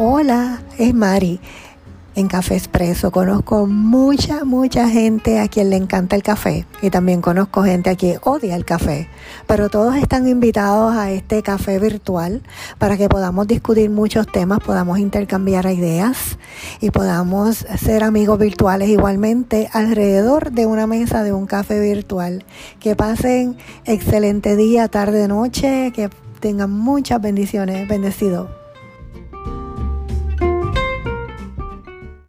Hola, es Mari en Café Expreso. Conozco mucha, mucha gente a quien le encanta el café y también conozco gente a quien odia el café. Pero todos están invitados a este café virtual para que podamos discutir muchos temas, podamos intercambiar ideas y podamos ser amigos virtuales igualmente alrededor de una mesa de un café virtual. Que pasen excelente día, tarde, noche, que tengan muchas bendiciones. Bendecido.